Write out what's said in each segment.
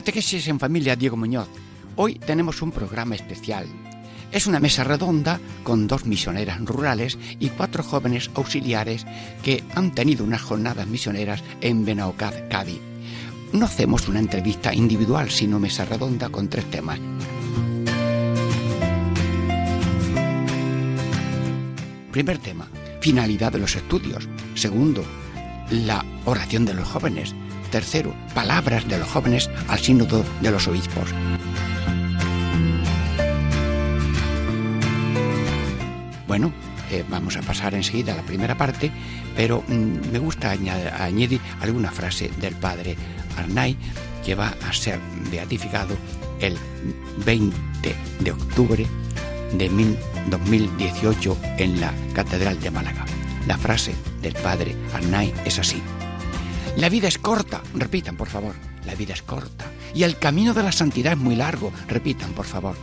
Catequesis en familia Diego Muñoz. Hoy tenemos un programa especial. Es una mesa redonda con dos misioneras rurales y cuatro jóvenes auxiliares que han tenido unas jornadas misioneras en Benaocaz, Cádiz. No hacemos una entrevista individual, sino mesa redonda con tres temas. Primer tema, finalidad de los estudios. Segundo, la oración de los jóvenes. Tercero, palabras de los jóvenes al sínodo de los obispos. Bueno, eh, vamos a pasar enseguida a la primera parte, pero mm, me gusta añadir, alguna frase del padre Arnay que va a ser beatificado el 20 de octubre de 2018 en la Catedral de Málaga. La frase del padre Arnay es así. La vida es corta, repitan por favor, la vida es corta. Y el camino de la santidad es muy largo, repitan por favor.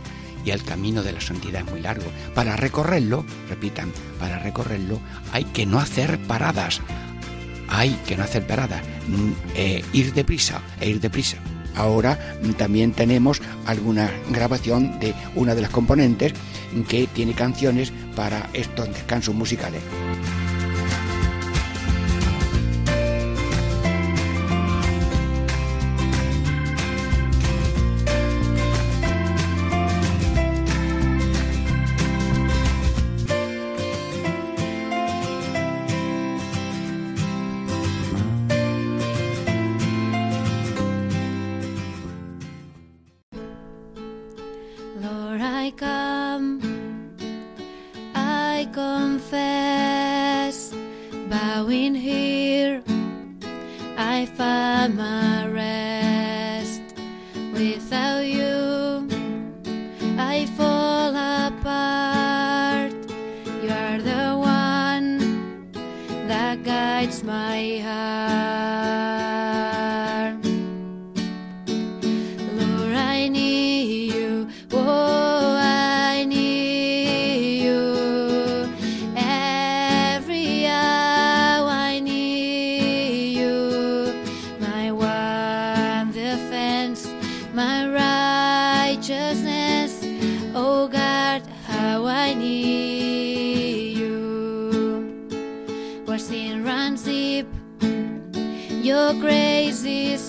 Y el camino de la santidad es muy largo. Para recorrerlo, repitan, para recorrerlo hay que no hacer paradas. Hay que no hacer paradas, mm, eh, ir deprisa, e ir deprisa. Ahora mm, también tenemos alguna grabación de una de las componentes que tiene canciones para estos descansos musicales.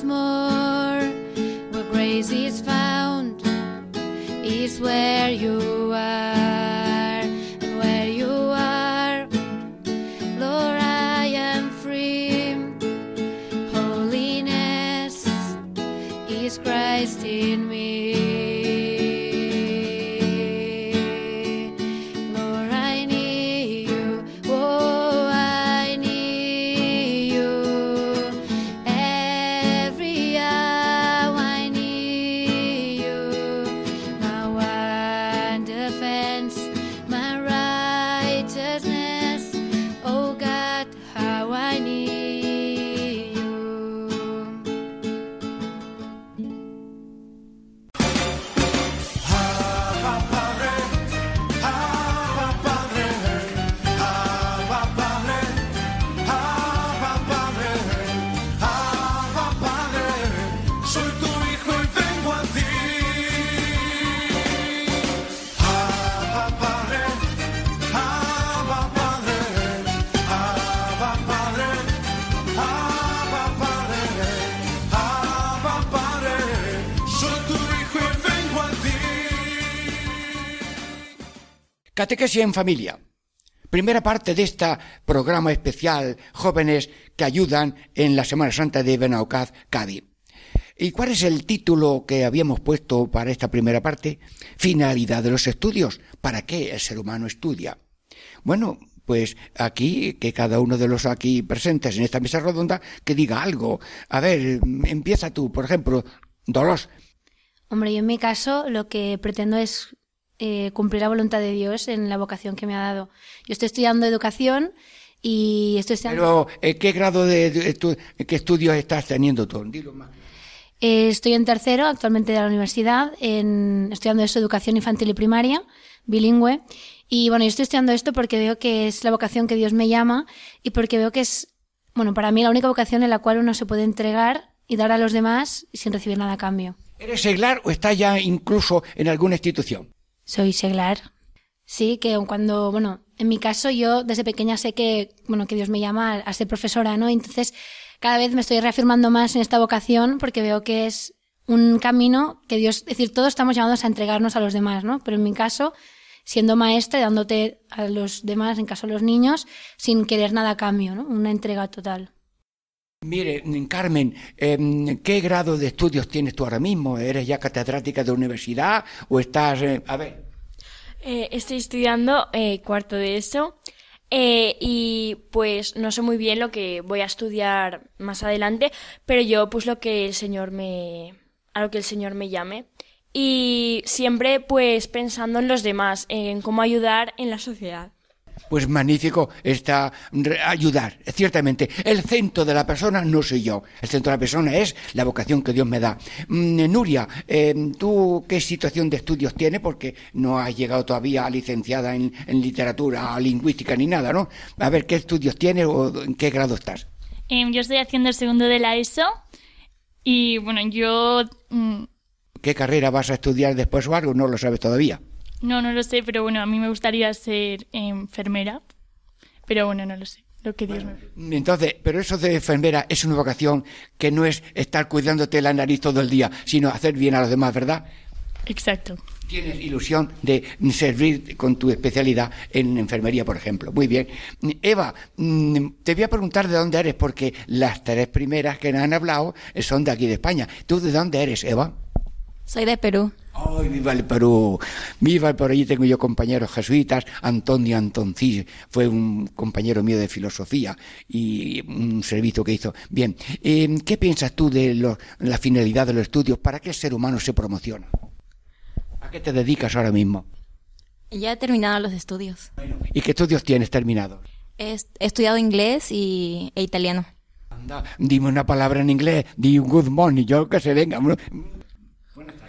more where grace is found is where you Catequesis en familia. Primera parte de este programa especial Jóvenes que ayudan en la Semana Santa de Benaucaz, Cádiz. ¿Y cuál es el título que habíamos puesto para esta primera parte? Finalidad de los estudios. ¿Para qué el ser humano estudia? Bueno, pues aquí, que cada uno de los aquí presentes en esta mesa redonda, que diga algo. A ver, empieza tú, por ejemplo, Dolores. Hombre, yo en mi caso lo que pretendo es eh, cumplir la voluntad de Dios en la vocación que me ha dado. Yo estoy estudiando educación y estoy estudiando... Pero, eh, ¿qué grado de, qué estudios estás teniendo tú? Dilo más. Eh, estoy en tercero actualmente de la universidad, en, estudiando eso, educación infantil y primaria, bilingüe. Y bueno, yo estoy estudiando esto porque veo que es la vocación que Dios me llama y porque veo que es, bueno, para mí la única vocación en la cual uno se puede entregar y dar a los demás sin recibir nada a cambio. ¿Eres seglar o estás ya incluso en alguna institución? Soy seglar. Sí, que cuando, bueno, en mi caso yo desde pequeña sé que, bueno, que Dios me llama a, ser profesora, ¿no? Entonces, cada vez me estoy reafirmando más en esta vocación porque veo que es un camino que Dios, es decir, todos estamos llamados a entregarnos a los demás, ¿no? Pero en mi caso, siendo maestra y dándote a los demás, en caso a los niños, sin querer nada a cambio, ¿no? Una entrega total. Mire, Carmen, em, ¿qué grado de estudios tienes tú ahora mismo? ¿Eres ya catedrática de universidad o estás... Eh, a ver. Eh, estoy estudiando eh, cuarto de eso y pues no sé muy bien lo que voy a estudiar más adelante, pero yo pues lo que el Señor me... a lo que el Señor me llame. Y siempre pues pensando en los demás, en cómo ayudar en la sociedad. Pues magnífico está ayudar, ciertamente. El centro de la persona no soy yo, el centro de la persona es la vocación que Dios me da. Mm, Nuria, eh, ¿tú qué situación de estudios tienes? Porque no has llegado todavía a licenciada en, literatura, lingüística ni nada, ¿no? A ver, ¿qué estudios tienes o en qué grado estás? Em, yo estoy haciendo el segundo de la ESO y bueno, yo... Mm, ¿Qué carrera vas a estudiar después o algo? No lo sabes todavía. No, no lo sé, pero bueno, a mí me gustaría ser enfermera, pero bueno, no lo sé. Lo que Dios me... Entonces, pero eso de enfermera es una vocación que no es estar cuidándote la nariz todo el día, sino hacer bien a los demás, ¿verdad? Exacto. Tienes ilusión de servir con tu especialidad en enfermería, por ejemplo. Muy bien. Eva, mm, te voy a preguntar de dónde eres, porque las tres primeras que nos han hablado son de aquí de España. ¿Tú de dónde eres, Eva? Soy de Perú. ¡Ay, viva el Perú! Viva, por allí tengo yo compañeros jesuitas. Antonio Antoncí fue un compañero mío de filosofía y un servicio que hizo. Bien, eh, ¿qué piensas tú de la finalidad de los estudios? ¿Para qué el ser humano se promociona? ¿A qué te dedicas ahora mismo? Ya he terminado los estudios. ¿Y qué estudios tienes terminados? He, estudiado inglés y, e italiano. Anda, dime una palabra en inglés. Di good morning, yo que se venga.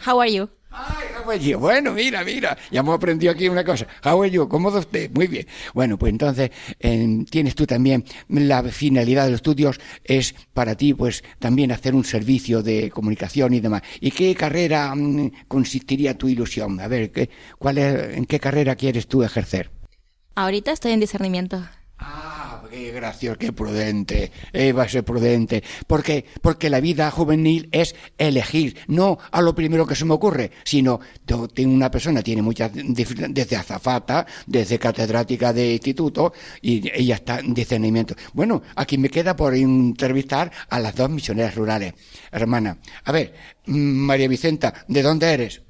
How are you? Ay, how Bueno, mira, mira, ya hemos aprendido aquí una cosa. How are you? ¿Cómo usted? Muy bien. Bueno, pues entonces tienes tú también la finalidad de los estudios es para ti, pues también hacer un servicio de comunicación y demás. ¿Y qué carrera mm, consistiría tu ilusión? A ver, ¿qué, cuál es, ¿en qué carrera quieres tú ejercer? Ahorita estoy en discernimiento. Ah, qué gracioso, qué prudente, Eva es prudente. ¿Por qué? Porque la vida juvenil es elegir, no a lo primero que se me ocurre, sino tengo una persona, tiene muchas, desde azafata, desde catedrática de instituto, y ella está en discernimiento. Bueno, aquí me queda por entrevistar a las dos misioneras rurales. Hermana, a ver, mm, María Vicenta, ¿de dónde eres?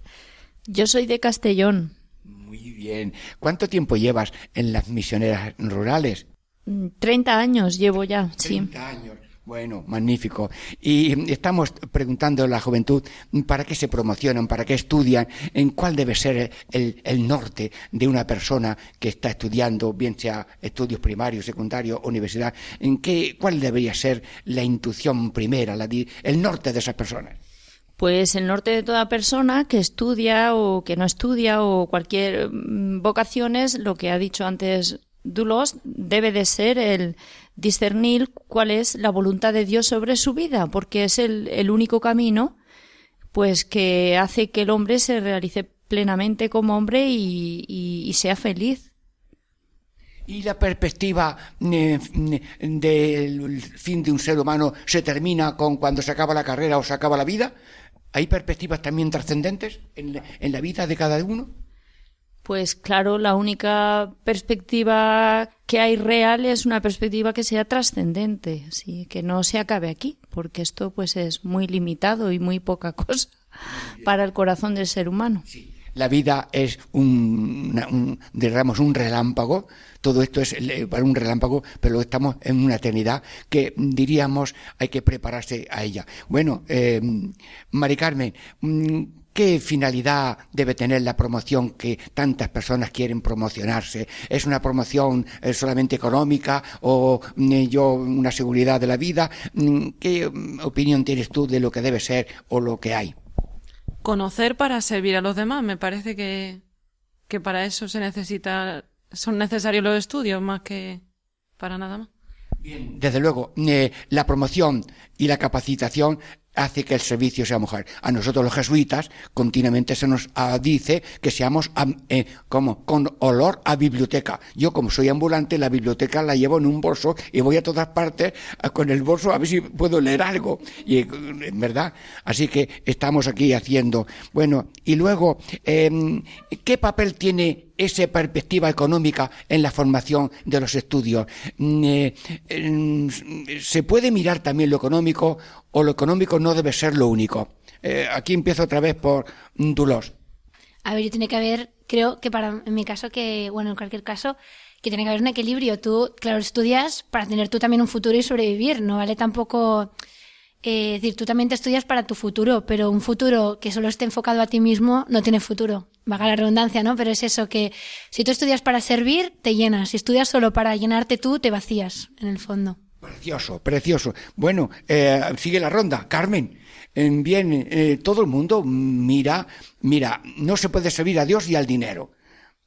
Yo soy de Castellón. Muy bien. ¿Cuánto tiempo llevas en las misioneras rurales? 30 años llevo ya, 30 años. Bueno, magnífico. Y estamos preguntando a la juventud para qué se promocionan, para qué estudian, en cuál debe ser el, norte de una persona que está estudiando, bien sea estudios primarios, secundarios, universidad, en qué, cuál debería ser la intuición primera, el norte de esas personas. Pues el norte de toda persona que estudia o que no estudia o cualquier mm, vocación es lo que ha dicho antes Dulos debe de ser el discernir cuál es la voluntad de Dios sobre su vida, porque es el, único camino pues que hace que el hombre se realice plenamente como hombre y, sea feliz. ¿Y la perspectiva eh, del fin de un ser humano se termina con cuando se acaba la carrera o se acaba la vida? ¿Hay perspectivas también trascendentes en la vida de cada uno? Pues claro, la única perspectiva que hay real es una perspectiva que sea trascendente, ¿sí? que no se acabe aquí, porque esto pues es muy limitado y muy poca cosa para el corazón del ser humano. Sí. La vida es un, un, digamos, un relámpago. Todo esto es eh, para un relámpago, pero estamos en una eternidad que diríamos hay que prepararse a ella. Bueno, eh, Mari Carmen, mm, ¿Qué finalidad debe tener la promoción que tantas personas quieren promocionarse? ¿Es una promoción eh, solamente económica o mm, yo una seguridad de la vida? Mm, ¿Qué mm, opinión tienes tú de lo que debe ser o lo que hay? Conocer para servir a los demás. Me parece que, que para eso se necesita, son necesarios los estudios más que para nada más. Desde luego, eh, la promoción y la capacitación hace que el servicio sea mujer. A nosotros los jesuitas continuamente se nos ah, dice que seamos am- eh, como con olor a biblioteca. Yo como soy ambulante, la biblioteca la llevo en un bolso y voy a todas partes ah, con el bolso a ver si puedo leer algo. Y en verdad, así que estamos aquí haciendo. Bueno, y luego, em, ¿qué papel tiene esa perspectiva económica en la formación de los estudios. Mm, eh, em, ¿Se puede mirar también lo económico o lo económico no debe ser lo único? Eh, aquí empiezo otra vez por Dulos. A ver, tiene que haber, creo que para, en mi caso, que, bueno, en cualquier caso, que tiene que haber un equilibrio. Tú, claro, estudias para tener tú también un futuro y sobrevivir. No vale tampoco, eh, decir, tú también te estudias para tu futuro, pero un futuro que solo esté enfocado a ti mismo no tiene futuro. Vaga la redundancia, ¿no? Pero es eso que si tú estudias para servir, te llenas. Si estudias solo para llenarte tú, te vacías, en el fondo. Precioso, precioso. Bueno, eh, sigue la ronda. Carmen, bien, eh, todo el mundo mira, mira, no se puede servir a Dios y al dinero.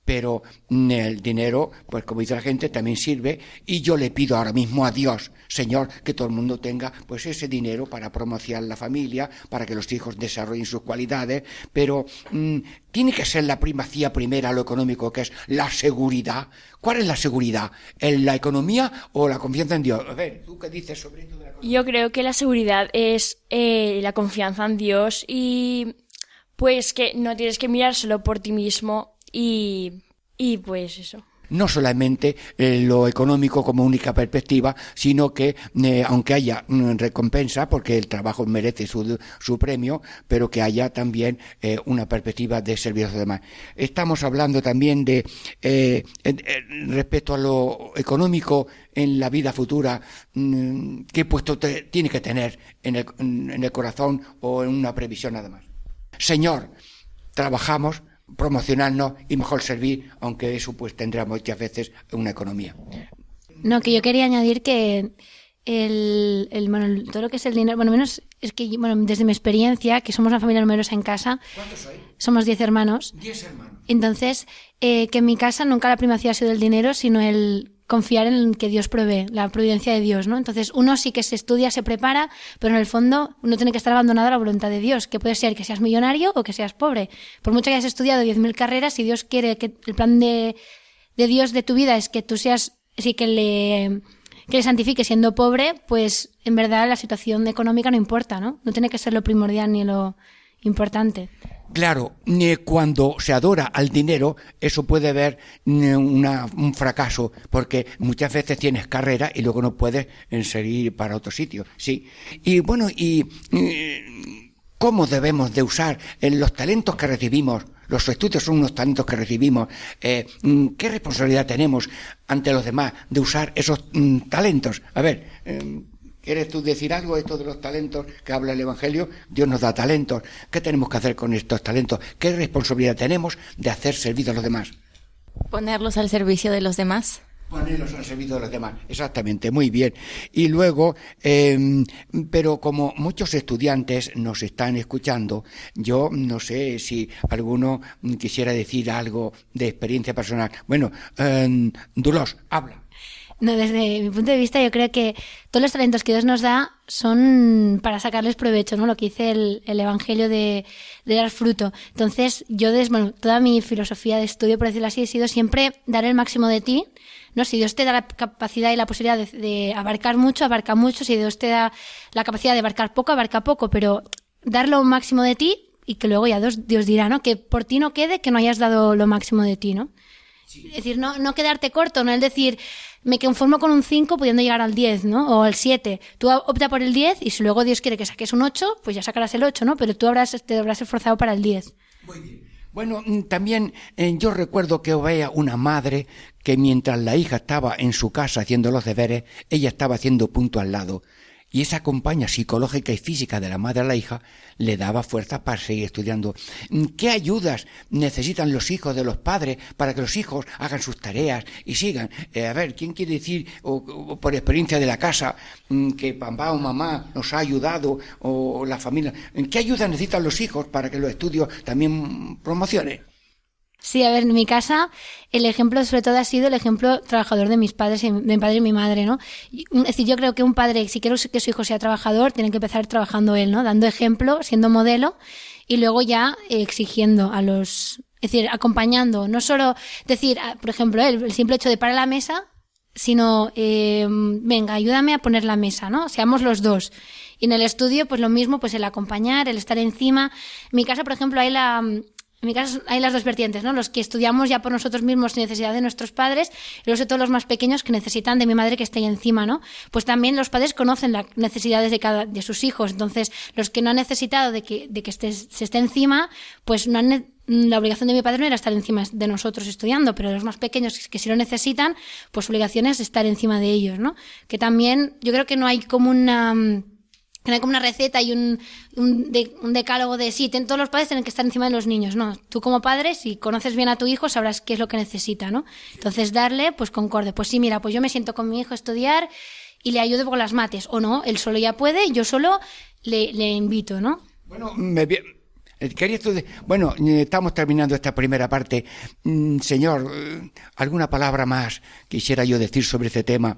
Pero el dinero, pues como dice la gente, también sirve. Y yo le pido ahora mismo a Dios, Señor, que todo el mundo tenga pues ese dinero para promocionar la familia, para que los hijos desarrollen sus cualidades. Pero mm, tiene que ser la primacía primera lo económico, que es la seguridad. ¿Cuál es la seguridad? ¿En la economía o la confianza en Dios? A ver, ¿tú qué dices sobre de la economía? Yo creo que la seguridad es eh, la confianza en Dios y pues que no tienes que mirar solo por ti mismo y, y pues eso. no solamente eh, lo económico como única perspectiva, sino que eh, aunque haya mm, recompensa, porque el trabajo merece su, su premio, pero que haya también eh, una perspectiva de servir a los. Estamos hablando también de respecto a lo económico en la vida futura, mm, qué puesto tiene que tener en el, en el corazón o en una previsión nada más. Señor, trabajamos promocionarnos y mejor servir, aunque eso pues tendrá muchas veces una economía. No, que yo quería añadir que el, el, bueno, todo lo que es el dinero, bueno, menos es que, bueno, desde mi experiencia, que somos una familia numerosa en casa, somos 10 hermanos, Diez hermanos. entonces, eh, que en mi casa nunca la primacía ha sido el dinero, sino el confiar en que Dios provee, la providencia de Dios, ¿no? Entonces, uno sí que se estudia, se prepara, pero en el fondo uno tiene que estar abandonado a la voluntad de Dios, que puede ser que seas millonario o que seas pobre. Por mucho que hayas estudiado 10.000 carreras, si Dios quiere que el plan de, de Dios de tu vida es que tú seas, sí que le, que le santifique siendo pobre, pues en verdad la situación económica no importa, ¿no? No tiene que ser lo primordial ni lo importante. Claro, cuando se adora al dinero, eso puede eh, una- un fracaso, porque muchas veces tienes carrera y luego no puedes eh, seguir para otro sitio. Sí. Y bueno, y cómo debemos de usar eh, los talentos que recibimos. Los estudios son unos talentos que recibimos. Eh, mm, ¿Qué responsabilidad tenemos ante los demás de usar esos mm, talentos? A ver, eh, ¿quieres tú decir algo de esto de los talentos que habla el Evangelio? Dios nos da talentos. ¿Qué tenemos que hacer con estos talentos? ¿Qué responsabilidad tenemos de hacer servir a los demás? Ponerlos al servicio de los demás. Ponerlos al servicio de los demás. Exactamente, muy bien. Y luego, eh, pero como muchos estudiantes nos están escuchando, yo no sé si alguno quisiera decir algo de experiencia personal. Bueno, eh, Dulos, habla. No, desde mi punto de vista, yo creo que todos los talentos que Dios nos da son para sacarles provecho, ¿no? Lo que dice el, el Evangelio de, de dar fruto. Entonces, yo, des, bueno, toda mi filosofía de estudio, por decirlo así, ha sido siempre dar el máximo de ti, ¿no? Si Dios te da la capacidad y la posibilidad de, de abarcar mucho, abarca mucho. Si Dios te da la capacidad de abarcar poco, abarca poco, pero dar lo máximo de ti y que luego ya Dios, Dios dirá, ¿no? Que por ti no quede que no hayas dado lo máximo de ti, ¿no? Es decir, no, no quedarte corto, no es decir, me conformo con un 5 pudiendo llegar al 10, ¿no? O al 7. Tú opta por el 10 y si luego Dios quiere que saques un 8, pues ya sacarás el 8, ¿no? Pero tú habrás, te habrás esforzado para el 10. Muy bien. Bueno, mm, también eh, yo recuerdo que veía una madre que mientras la hija estaba en su casa haciendo los deberes, ella estaba haciendo punto al lado y esa compañía psicológica y física de la madre a la hija le daba fuerza para seguir estudiando. ¿Qué ayudas necesitan los hijos de los padres para que los hijos hagan sus tareas y sigan? Eh, a ver, ¿quién quiere decir, o, por experiencia de la casa, mm, que papá o mamá nos ha ayudado, o la familia? ¿Qué ayudas necesitan los hijos para que los estudios también promocionen? Sí, a ver, en mi casa el ejemplo sobre todo ha sido el ejemplo trabajador de mis padres, de mi padre y mi madre, ¿no? Es decir, yo creo que un padre, si quiere que su hijo sea trabajador, tiene que empezar trabajando él, ¿no? Dando ejemplo, siendo modelo y luego ya exigiendo a los, es decir, acompañando, no solo decir, ah, por ejemplo, el, el simple hecho de parar la mesa, sino, eh, venga, ayúdame a poner la mesa, ¿no? Seamos los dos. Y en el estudio, pues lo mismo, pues el acompañar, el estar encima. En mi casa, por ejemplo, hay la, en mi caso hay las dos vertientes, ¿no? Los que estudiamos ya por nosotros mismos sin necesidad de nuestros padres, y los de todos los más pequeños que necesitan de mi madre que esté ahí encima, ¿no? Pues también los padres conocen las necesidades de cada, de sus hijos. Entonces, los que no han necesitado de que, de que esté, se esté encima, pues no han, la obligación de mi padre no era estar encima de nosotros estudiando, pero los más pequeños que si lo necesitan, pues su obligación es estar encima de ellos, ¿no? Que también, yo creo que no hay como una, hay como una receta y un, un, un, decálogo de sí, todos los padres tienen que estar encima de los niños. No, tú como padre, si conoces bien a tu hijo, sabrás qué es lo que necesita, ¿no? Entonces darle, pues concorde. Pues sí, mira, pues yo me siento con mi hijo a estudiar y le ayudo con las mates. O no, él solo ya puede, yo solo le, le invito, ¿no? Bueno, me, eh, quería bueno, eh, estamos terminando esta primera parte. Mm, señor, eh, ¿alguna palabra más quisiera yo decir sobre este tema?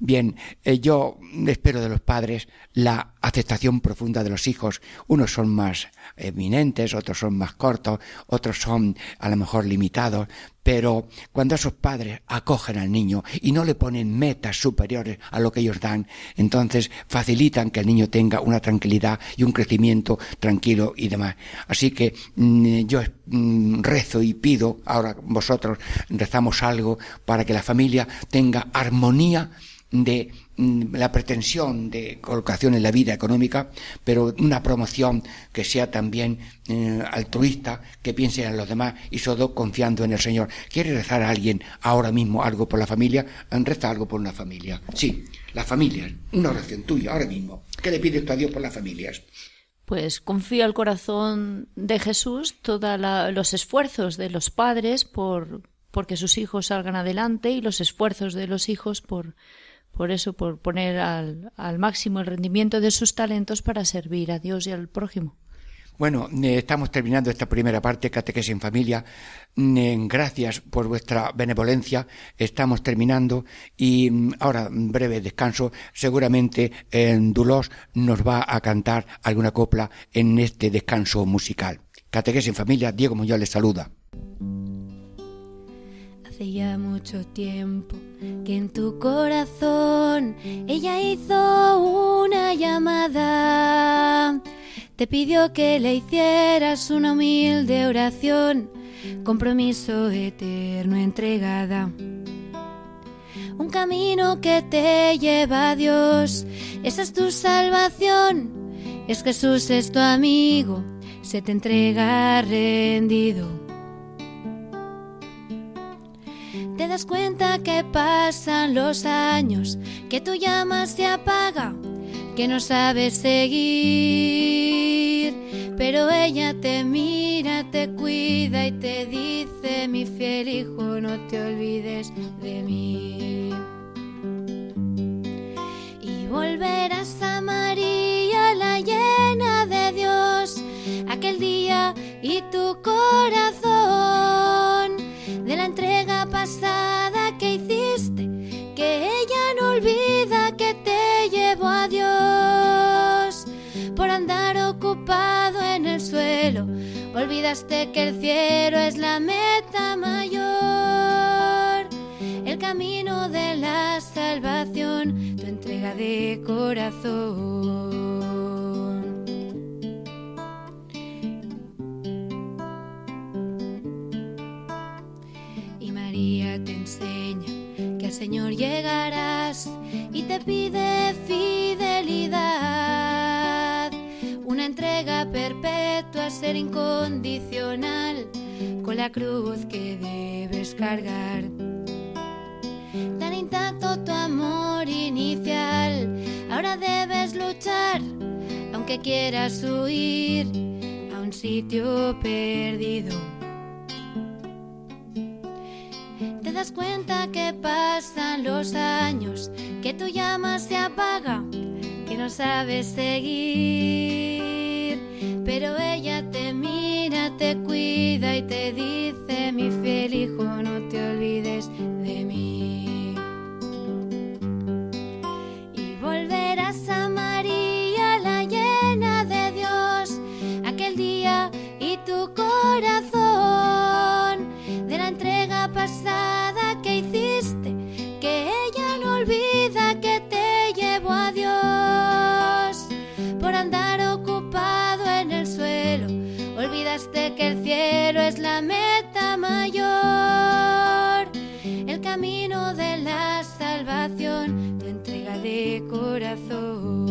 Bien, eh, yo espero de los padres la aceptación profunda de los hijos. Unos son más eminentes, otros son más cortos, otros son a lo mejor limitados, pero cuando esos padres acogen al niño y no le ponen metas superiores a lo que ellos dan, entonces facilitan que el niño tenga una tranquilidad y un crecimiento tranquilo y demás. Así que mm, yo mm, rezo y pido, ahora vosotros rezamos algo para que la familia tenga armonía de mm, la pretensión de colocación en la vida económica, pero una promoción que sea también eh, altruista, que piense en los demás y todo confiando en el Señor. ¿Quiere rezar a alguien ahora mismo algo por la familia? Reza algo por una familia. Sí, las familias. Una oración tuya, ahora mismo. ¿Qué le pides a Dios por las familias? Pues confío al corazón de Jesús todos los esfuerzos de los padres por porque sus hijos salgan adelante y los esfuerzos de los hijos por por eso, por poner al, al máximo el rendimiento de sus talentos para servir a Dios y al prójimo. Bueno, eh, estamos terminando esta primera parte, Catequesis en Familia. Mm, gracias por vuestra benevolencia. Estamos terminando y mm, ahora, breve descanso. Seguramente en Dulos nos va a cantar alguna copla en este descanso musical. Catequesis en Familia, Diego Muñoz les saluda hace ya mucho tiempo que en tu corazón ella hizo una llamada. Te pidió que le hicieras una humilde oración, compromiso eterno entregada. Un camino que te lleva a Dios, esa es tu salvación. Es Jesús, es tu amigo, se te entrega rendido. Te das cuenta que pasan los años, que tu llama se apaga, que no sabes seguir. Pero ella te mira, te cuida y te dice, mi fiel hijo, no te olvides de mí. Y volverás a María, la llena de Dios, aquel día y tu corazón de la entrega pasada que hiciste, que ella no olvida que te llevó a Dios por andar ocupado en el suelo. Olvidaste que el cielo es la meta mayor, el camino de la salvación, tu entrega de corazón. Señor llegarás y te pide fidelidad, una entrega perpetua, ser incondicional, con la cruz que debes cargar. Tan intacto tu amor inicial, ahora debes luchar, aunque quieras huir a un sitio perdido. Das cuenta que pasan los años, que tu llama se apaga, que no sabes seguir, pero ella te mira, te cuida y te dice, mi fiel hijo, no te olvides de mí. Y volverás a María, la llena de Dios, aquel día y tu corazón corazón.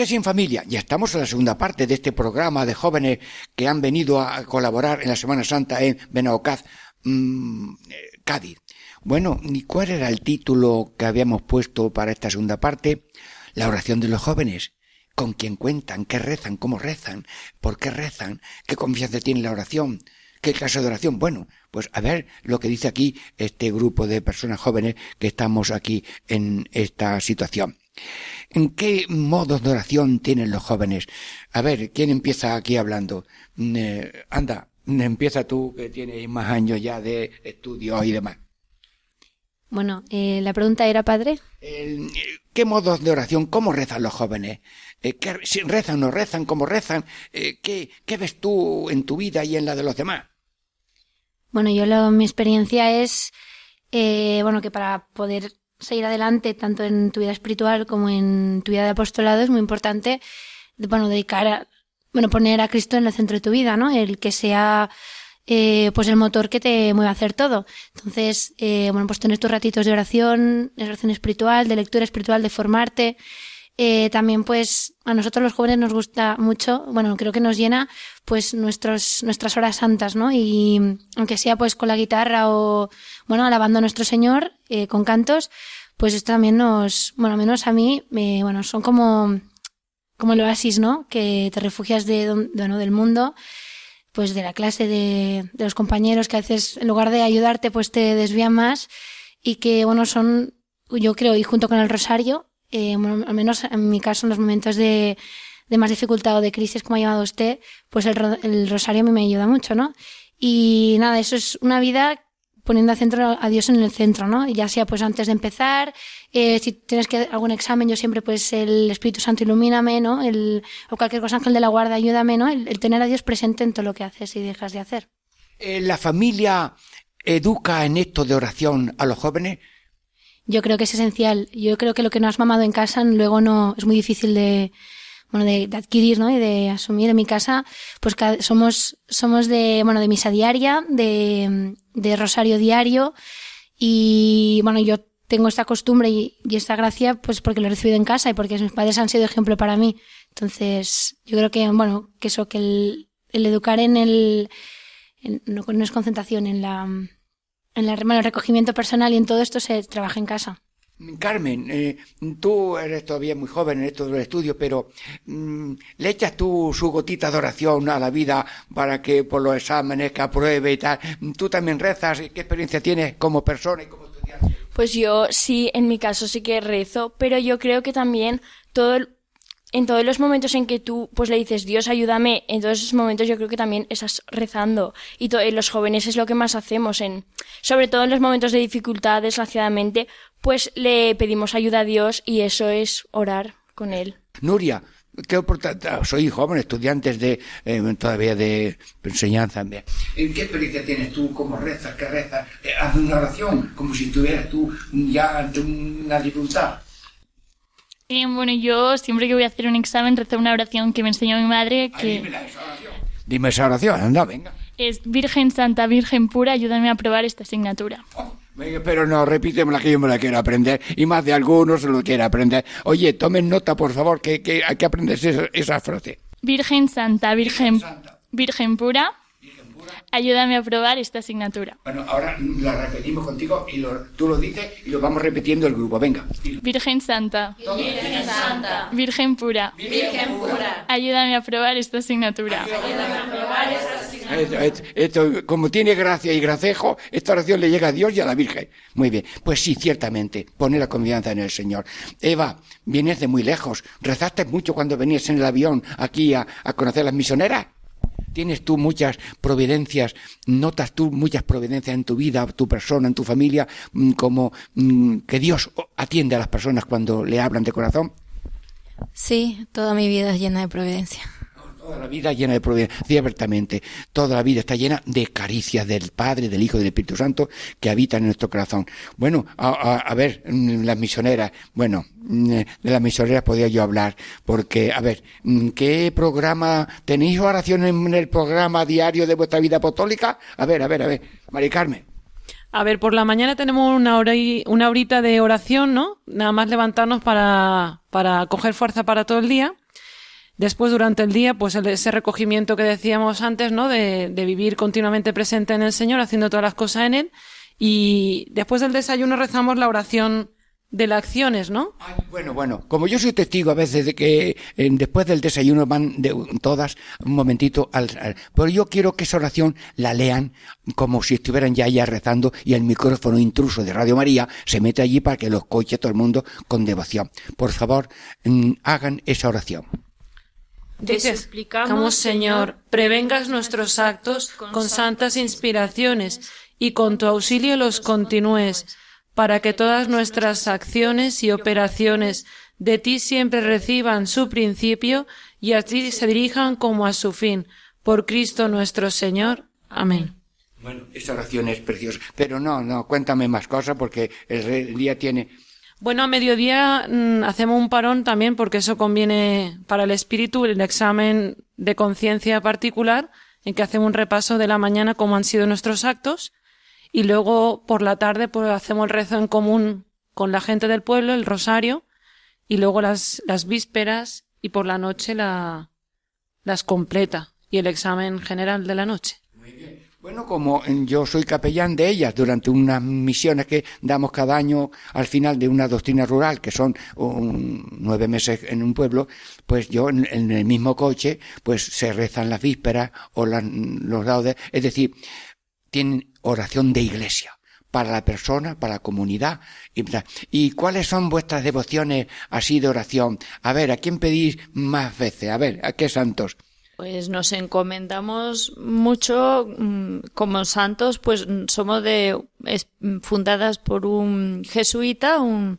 Catequesis en familia. Ya estamos en la segunda parte de este programa de jóvenes que han venido a colaborar en la Semana Santa en Benaocaz, mm, eh, Cádiz. Bueno, ¿y cuál era el título que habíamos puesto para esta segunda parte? La oración de los jóvenes. ¿Con quién cuentan? ¿Qué rezan? ¿Cómo rezan? ¿Por qué rezan? ¿Qué confianza tiene la oración? ¿Qué clase de oración? Bueno, pues a ver lo que dice aquí este grupo de personas jóvenes que estamos aquí en esta situación. ¿En qué modos de oración tienen los jóvenes? A ver, ¿quién empieza aquí hablando? Mm, eh, anda, mm, empieza tú que tienes más años ya de estudio y demás. Bueno, eh, la pregunta era, padre. ¿Qué modos de oración? ¿Cómo rezan los jóvenes? Eh, ¿qué- si rezan o no rezan? ¿Cómo rezan? ¿qué, ¿Qué ves tú en tu vida y en la de los demás? Bueno, yo lo, mi experiencia es, eh, bueno, que para poder seguir adelante, tanto en tu vida espiritual como en tu vida de apostolado, es muy importante, bueno, dedicar a, bueno, poner a Cristo en el centro de tu vida, ¿no? El que sea, eh, pues el motor que te mueva a hacer todo. Entonces, eh, bueno, pues tener tus ratitos de oración, de oración espiritual, de lectura espiritual, de formarte. Eh, también, pues, a nosotros los jóvenes nos gusta mucho, bueno, creo que nos llena, pues, nuestros, nuestras horas santas, ¿no? Y aunque sea, pues, con la guitarra o, bueno, alabando a nuestro Señor, eh, con cantos, pues esto también nos, bueno, menos a mí, me, bueno, son como, como el oasis, ¿no? Que te refugias de, de, del mundo, pues de la clase, de, de los compañeros que a veces, en lugar de ayudarte, pues te desvían más y que, bueno, son, yo creo, y junto con el rosario, eh, bueno, al menos en mi caso, en los momentos de, de más dificultad o de crisis, como ha llamado usted, pues el, el rosario a mí me ayuda mucho, ¿no? Y nada, eso es una vida poniendo a, centro, a Dios en el centro, ¿no? Ya sea pues antes de empezar, eh, si tienes que algún examen, yo siempre pues el Espíritu Santo ilumíname, ¿no? El, o cualquier cosa, ángel de la guarda, ayúdame, ¿no? El, el tener a Dios presente en todo lo que haces y dejas de hacer. Eh, ¿La familia educa en esto de oración a los jóvenes? Yo creo que es esencial. Yo creo que lo que no has mamado en casa luego no es muy difícil de bueno de, de adquirir, ¿no? Y de asumir. En mi casa, pues cada- somos somos de bueno de misa diaria, de, de rosario diario y bueno yo tengo esta costumbre y, y esta gracia pues porque lo he recibido en casa y porque mis padres han sido ejemplo para mí. Entonces yo creo que bueno que eso que el, el educar en el en- no, no es concentración en la en la, bueno, el recogimiento personal y en todo esto se trabaja en casa. Carmen, eh, tú eres todavía muy joven en esto del estudio, pero mm, ¿le echas tú su gotita de oración a la vida para que por los exámenes que apruebe y tal? ¿Tú también rezas? ¿Qué experiencia tienes como persona y como estudiante? Pues yo sí, en mi caso sí que rezo, pero yo creo que también todo el- en todos los momentos en que tú pues le dices Dios ayúdame, en todos esos momentos yo creo que también estás rezando y los jóvenes es lo que más hacemos en sobre todo en los momentos de dificultad desgraciadamente pues le pedimos ayuda a Dios y eso es orar con él. Nuria, ¿qué? Soy joven, estudiantes de eh, todavía de enseñanza. ¿Qué experiencia tienes tú? ¿Cómo rezas? ¿Qué rezas? Eh, haz una oración, como si estuvieras tú ya ante una dificultad. Eh, bueno, yo siempre que voy a hacer un examen rezo una oración que me enseñó mi madre Ay, que dímela esa oración. Dime esa oración, anda, venga. es Virgen Santa, Virgen Pura, ayúdame a aprobar esta asignatura. Venga, Pero no, repítemela que yo me la quiero aprender y más de algunos se lo quiere aprender. Oye, tomen nota, por favor, que, que hay que aprender esa, esa frase. Virgen Santa, Virgen, Santa. Virgen Pura, ayúdame a aprobar esta asignatura. Bueno, ahora la repetimos contigo y lo- tú lo dices y lo vamos repitiendo el grupo. Venga. Virgen Santa, Virgen Pura, ayúdame a aprobar esta asignatura. Esto, esto- esto, como tiene gracia y gracejo, esta oración le llega a Dios y a la Virgen. Muy bien. Pues sí, ciertamente, pone la confianza en el Señor. Eva, vienes de muy lejos. ¿Rezaste mucho cuando venías en el avión aquí a, a conocer las misioneras? ¿Tienes tú muchas providencias, notas tú muchas providencias en tu vida, tu persona, en tu familia, mm, como mm, que Dios atiende a las personas cuando le hablan de corazón? Sí, toda mi vida es llena de providencia. Toda la vida llena de providencia, ciertamente. Toda la vida está llena de caricias del Padre, del Hijo y del Espíritu Santo que habitan en nuestro corazón. Bueno, a, a- ver, mm, las misioneras, bueno, mm, de las misioneras podía yo hablar, porque, a ver, mm, ¿qué programa, tenéis oración en el programa diario de vuestra vida apostólica? A ver, a ver, a ver, Mari Carmen. A ver, por la mañana tenemos una, hora y- una horita de oración, ¿no? Nada más levantarnos para, para coger fuerza para todo el día. Después, durante el día, pues ese recogimiento que decíamos antes, ¿no? De, de vivir continuamente presente en el Señor, haciendo todas las cosas en Él. Y después del desayuno rezamos la oración de las acciones, ¿no? Bueno, bueno, como yo soy testigo a veces de que eh, después del desayuno van de, todas un momentito al, al- Pero yo quiero que esa oración la lean como si estuvieran ya allá rezando y el micrófono intruso de Radio María se mete allí para que lo escuche todo el mundo con devoción. Por favor, mm, hagan esa oración. Dice, suplicamos, Señor, prevengas nuestros actos con santas inspiraciones y con tu auxilio los continúes, para que todas nuestras acciones y operaciones de ti siempre reciban su principio y a ti se dirijan como a su fin. Por Cristo nuestro Señor. Amén. Bueno, esa oración es preciosa. Pero no, no, cuéntame más cosas porque el día tiene... Bueno, a mediodía mm, hacemos un parón también porque eso conviene para el espíritu, el examen de conciencia particular, en que hacemos un repaso de la mañana cómo han sido nuestros actos y luego por la tarde pues hacemos el rezo en común con la gente del pueblo, el rosario y luego las, las vísperas y por la noche la, las completa y el examen general de la noche. Bueno, como yo soy capellán de ellas durante unas misiones que damos cada año al final de una doctrina rural, que son nueve meses en un pueblo, pues yo en, en el mismo coche, pues se rezan las vísperas o las- los laudes, es decir, tienen oración de iglesia para la persona, para la comunidad. Y, ¿Y cuáles son vuestras devociones así de oración? A ver, ¿a quién pedís más veces? A ver, ¿a qué santos? Pues nos encomendamos mucho mm, como santos, pues somos de es- fundadas por un jesuita, un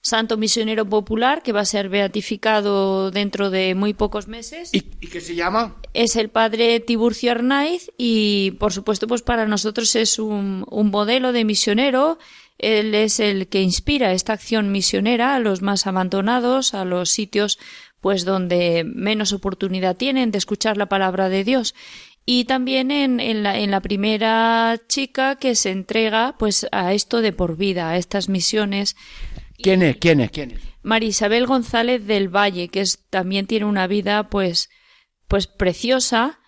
santo misionero popular que va a ser beatificado dentro de muy pocos meses. ¿Y, y qué se llama? Es el padre Tiburcio Arnaiz y por supuesto pues para nosotros es un, un modelo de misionero. Él es el que inspira esta acción misionera a los más abandonados, a los sitios pues donde menos oportunidad tienen de escuchar la palabra de Dios. Y también en, en la, en la primera chica que se entrega pues a esto de por vida, a estas misiones. ¿Quién es? ¿Quién es? ¿Quién es? María Isabel González del Valle, que es, también tiene una vida pues, pues preciosa.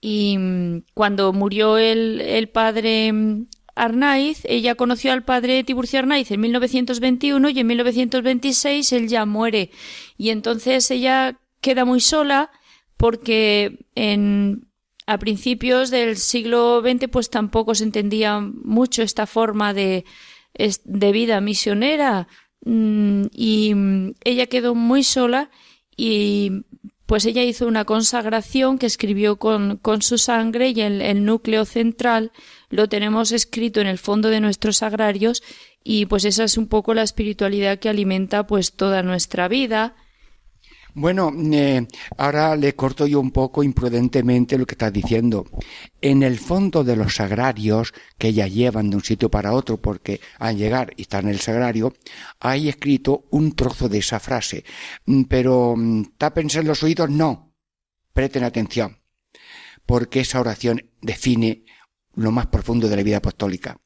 Y mm, cuando murió el, el padre mm, Arnaiz, ella conoció al padre Tiburcio Arnaiz en 1921 y en 1926 él ya muere. Y entonces ella queda muy sola porque en, a principios del siglo XX pues tampoco se entendía mucho esta forma de, de vida misionera mm, y ella quedó muy sola y pues ella hizo una consagración que escribió con, con su sangre y el, el núcleo central lo tenemos escrito en el fondo de nuestros sagrarios y pues esa es un poco la espiritualidad que alimenta pues toda nuestra vida. Bueno, eh, ahora le corto yo un poco imprudentemente lo que estás diciendo. En el fondo de los sagrarios que ellas llevan de un sitio para otro porque al llegar y estar en el sagrario, hay escrito un trozo de esa frase. Mm, Pero mm, tápense los oídos, no. Presten atención. Porque esa oración define lo más profundo de la vida apostólica.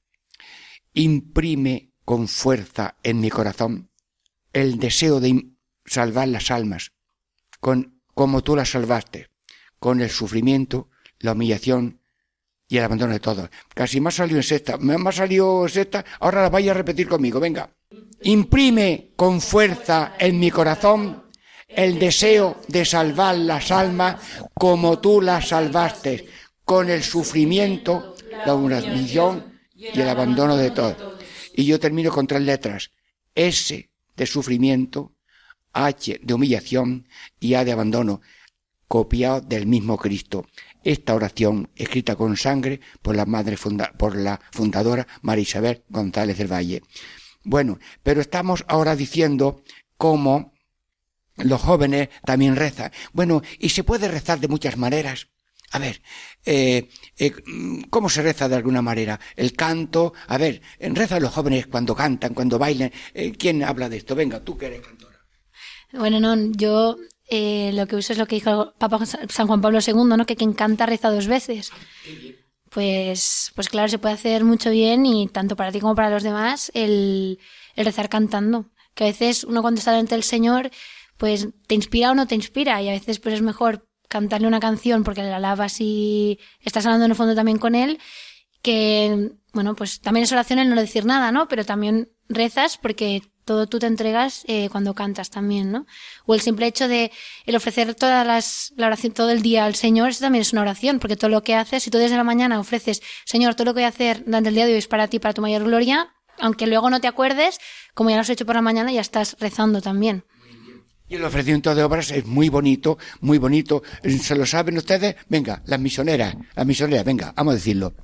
Imprime con fuerza en mi corazón el deseo de salvar las almas, con como tú las salvaste, con el sufrimiento, la humillación y el abandono de todos. Casi me ha salido en sexta, ha salido en sexta, ahora la vaya a repetir conmigo, venga. Imprime con fuerza en mi corazón el deseo de salvar las almas como tú las salvaste, con el sufrimiento, la humillación y el abandono de todos. Y yo termino con tres letras. S de sufrimiento, H de humillación y A de abandono, copiado del mismo Cristo. Esta oración, escrita con sangre por la madre por la fundadora María Isabel González del Valle. Bueno, pero estamos ahora diciendo cómo los jóvenes también rezan. Bueno, y se puede rezar de muchas maneras. A ver, eh, eh, ¿cómo se reza de alguna manera? El canto, a ver, rezan los jóvenes cuando cantan, cuando bailan. Eh, ¿Quién habla de esto? Venga, tú que eres cantora. Bueno, no, yo eh, lo que uso es lo que dijo Papa San Juan Pablo II, ¿no? Que quien canta reza dos veces. Pues, pues claro, se puede hacer mucho bien y tanto para ti como para los demás el, el rezar cantando. Que a veces uno cuando está delante del Señor, pues te inspira o no te inspira y a veces pues es mejor cantarle una canción porque la alabas y estás hablando en el fondo también con él que, bueno, pues también es oración el no decir nada, ¿no? Pero también rezas porque todo tú te entregas eh, cuando cantas también, ¿no? O el simple hecho de el ofrecer todas las, la oración todo el día al Señor, eso también es una oración, porque todo lo que haces, si tú desde la mañana ofreces, Señor, todo lo que voy a hacer durante el día de hoy es para ti, para tu mayor gloria, aunque luego no te acuerdes, como ya lo has hecho por la mañana, ya estás rezando también. Y el ofrecimiento de obras es muy bonito, muy bonito. ¿Se lo saben ustedes? Venga, las misioneras, las misioneras, venga, vamos a decirlo.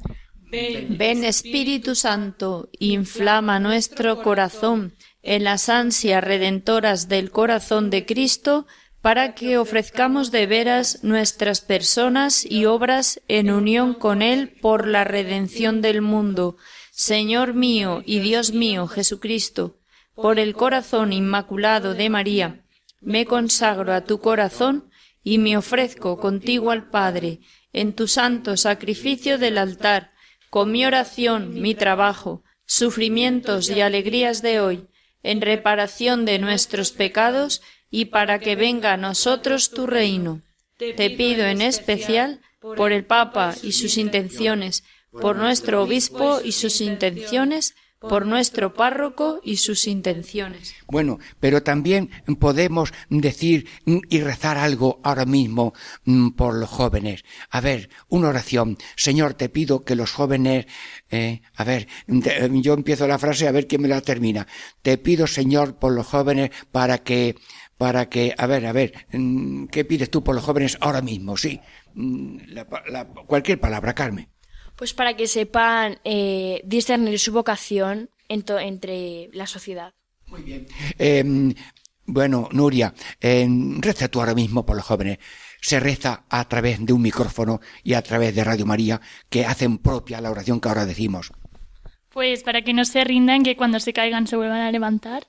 Ven Espíritu Santo, inflama nuestro corazón en las ansias redentoras del corazón de Cristo, para que ofrezcamos de veras nuestras personas y obras en unión con Él por la redención del mundo. Señor mío y Dios mío Jesucristo, por el corazón inmaculado de María, me consagro a tu corazón y me ofrezco contigo al Padre, en tu santo sacrificio del altar, con mi oración, mi trabajo, sufrimientos y alegrías de hoy, en reparación de nuestros pecados y para que venga a nosotros tu reino. Te pido en especial por el Papa y sus intenciones, por nuestro obispo y sus intenciones, por nuestro párroco y sus intenciones. Bueno, pero también podemos decir y rezar algo ahora mismo mm, por los jóvenes. A ver, una oración. Señor, te pido que los jóvenes, eh, a ver, te- yo empiezo la frase a ver quién me la termina. Te pido, Señor, por los jóvenes para que, para que, a ver, a ver, mm, ¿qué pides tú por los jóvenes ahora mismo? Sí, Mm, la la- cualquier palabra, Carmen. Pues para que sepan eh, discernir su vocación entre la sociedad. Eh, bueno, Nuria, eh, reza tú ahora mismo por los jóvenes. Se reza a través de un micrófono y a través de Radio María que hacen propia la oración que ahora decimos. Pues para que no se rindan, que cuando se caigan se vuelvan a levantar.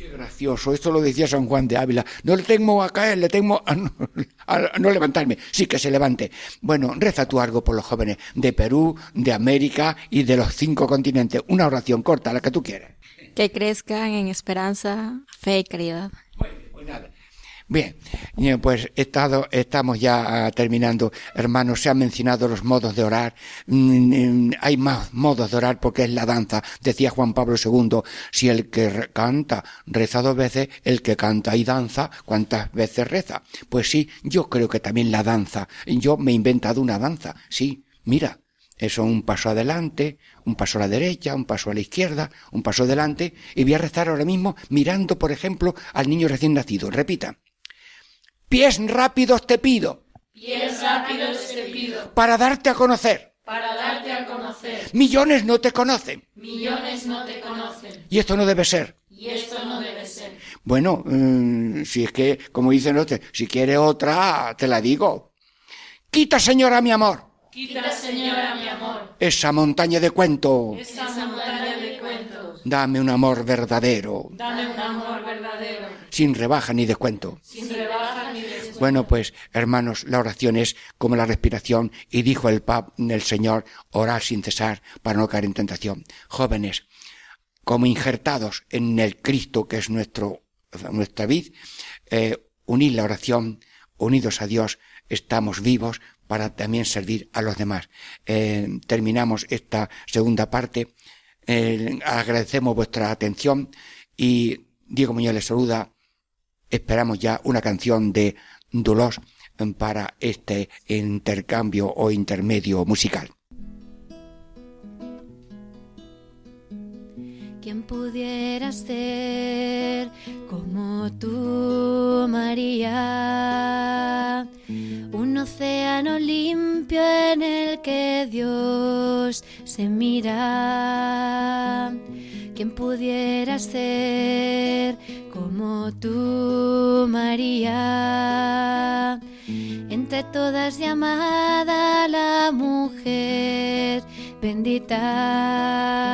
Qué gracioso, esto lo decía San Juan de Ávila. No le temo a caer, le temo a no, a no levantarme. Sí, que se levante. Bueno, reza tú algo por los jóvenes de Perú, de América y de los cinco continentes. Una oración corta, la que tú quieras. Que crezcan en esperanza, fe y caridad. Pues nada. Bien, eh, pues estado, estamos ya ah, terminando, hermanos. Se han mencionado los modos de orar. Mm, mm, hay más modos de orar porque es la danza. Decía Juan Pablo II, si el que canta reza dos veces, el que canta y danza, ¿cuántas veces reza? Pues sí, yo creo que también la danza. Yo me he inventado una danza. Sí, mira, eso un paso adelante, un paso a la derecha, un paso a la izquierda, un paso adelante, y voy a rezar ahora mismo mirando, por ejemplo, al niño recién nacido. Repita. Pies rápidos te pido. Pies rápidos te pido. Para darte a conocer. Para darte a conocer. Millones no te conocen. Millones no te conocen. Y esto no debe ser. Y esto no debe ser. Bueno, mm, si es que, como dicen otros, si quiere otra, te la digo. Quita, señora, mi amor. Quita, señora, mi amor. Esa montaña de cuento. Esa montaña cuentos. Dame un amor verdadero. sin rebaja ni descuento. Bueno, pues, hermanos, la oración es como la respiración y dijo el pap, el Señor, orar sin cesar para no caer en tentación. Jóvenes, como injertados en el Cristo que es nuestro, nuestra vid, eh, unid la oración, unidos a Dios, estamos vivos para también servir a los demás. Eh, terminamos esta segunda parte. Eh, agradecemos vuestra atención y Diego Muñoz les saluda. Esperamos ya una canción de Dulos para este intercambio o intermedio musical. ¿Quién pudiera ser como tú, María? Un océano limpio en el que Dios se mira. ¿Quién pudiera ser como tú, María? Entre todas llamada la mujer bendita.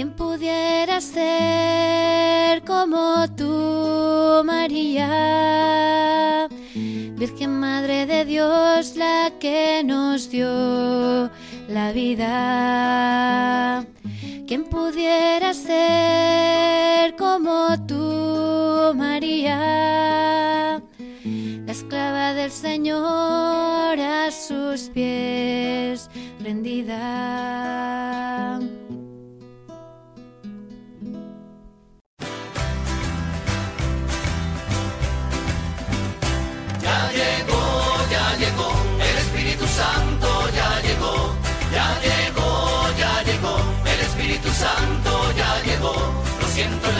¿Quién pudiera ser como tú, María? Virgen Madre de Dios, la que nos dio la vida. ¿Quién pudiera ser como tú, María? La esclava del Señor a sus pies rendida.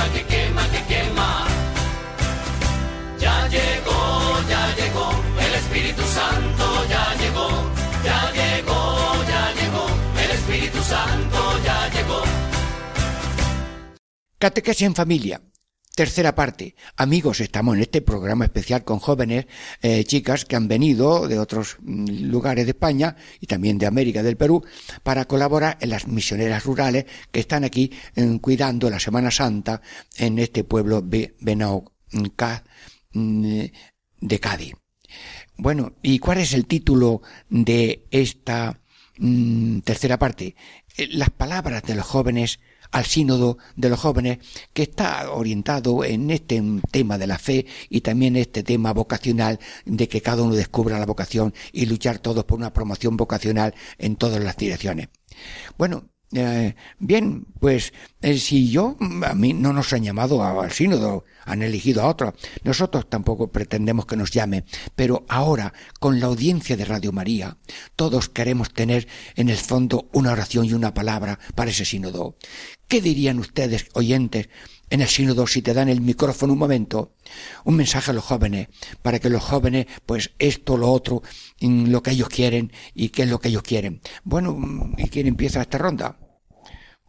quema, que quema, que quema. Ya llegó, ya llegó, el Espíritu Santo ya llegó, ya llegó, ya llegó, el Espíritu Santo ya llegó. Catequesis en familia. Tercera parte. Amigos, estamos en este programa especial con jóvenes, eh, chicas que han venido de otros mm, lugares de España y también de América, del Perú, para colaborar en las misioneras rurales que están aquí eh, cuidando la Semana Santa en este pueblo Benaucá, mm, de Cádiz. Bueno, ¿y cuál es el título de esta mm, tercera parte? Eh, Las palabras de los jóvenes al sínodo de los jóvenes que está orientado en este tema de la fe y también este tema vocacional de que cada uno descubra la vocación y luchar todos por una promoción vocacional en todas las direcciones. Bueno, eh, bien, pues eh, si yo, mm, a mí no nos han llamado al sínodo, han elegido a otro, nosotros tampoco pretendemos que nos llame, pero ahora, con la audiencia de Radio María, todos queremos tener en el fondo una oración y una palabra para ese sínodo. ¿Qué dirían ustedes, oyentes, en el sínodo si te dan el micrófono un momento? Un mensaje a los jóvenes, para que los jóvenes, pues esto, lo otro, lo que ellos quieren y qué es lo que ellos quieren. Bueno, mm, ¿y quién empieza esta ronda?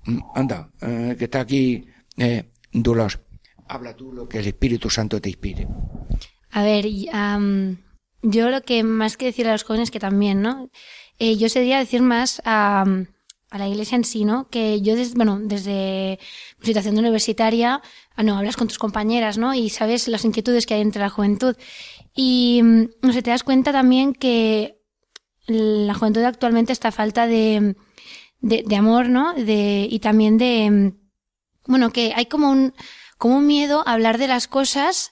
Mm, Anda, eh, que está aquí, eh, Dulos. Habla tú lo que el Espíritu Santo te inspire. A ver, yo lo que más que decir a los jóvenes que también, ¿no? Eh, yo sería decir más a, a la iglesia en sí, ¿no? Que yo, des- bueno, desde mi situación de universitaria, ah, no, hablas con tus compañeras, ¿no? Y sabes las inquietudes que hay entre la juventud. Y, mm, no sé, te das cuenta también que la juventud actualmente está a falta de, de, de amor, ¿no? De, y también de, mm, bueno, que hay como un, como un miedo a hablar de las cosas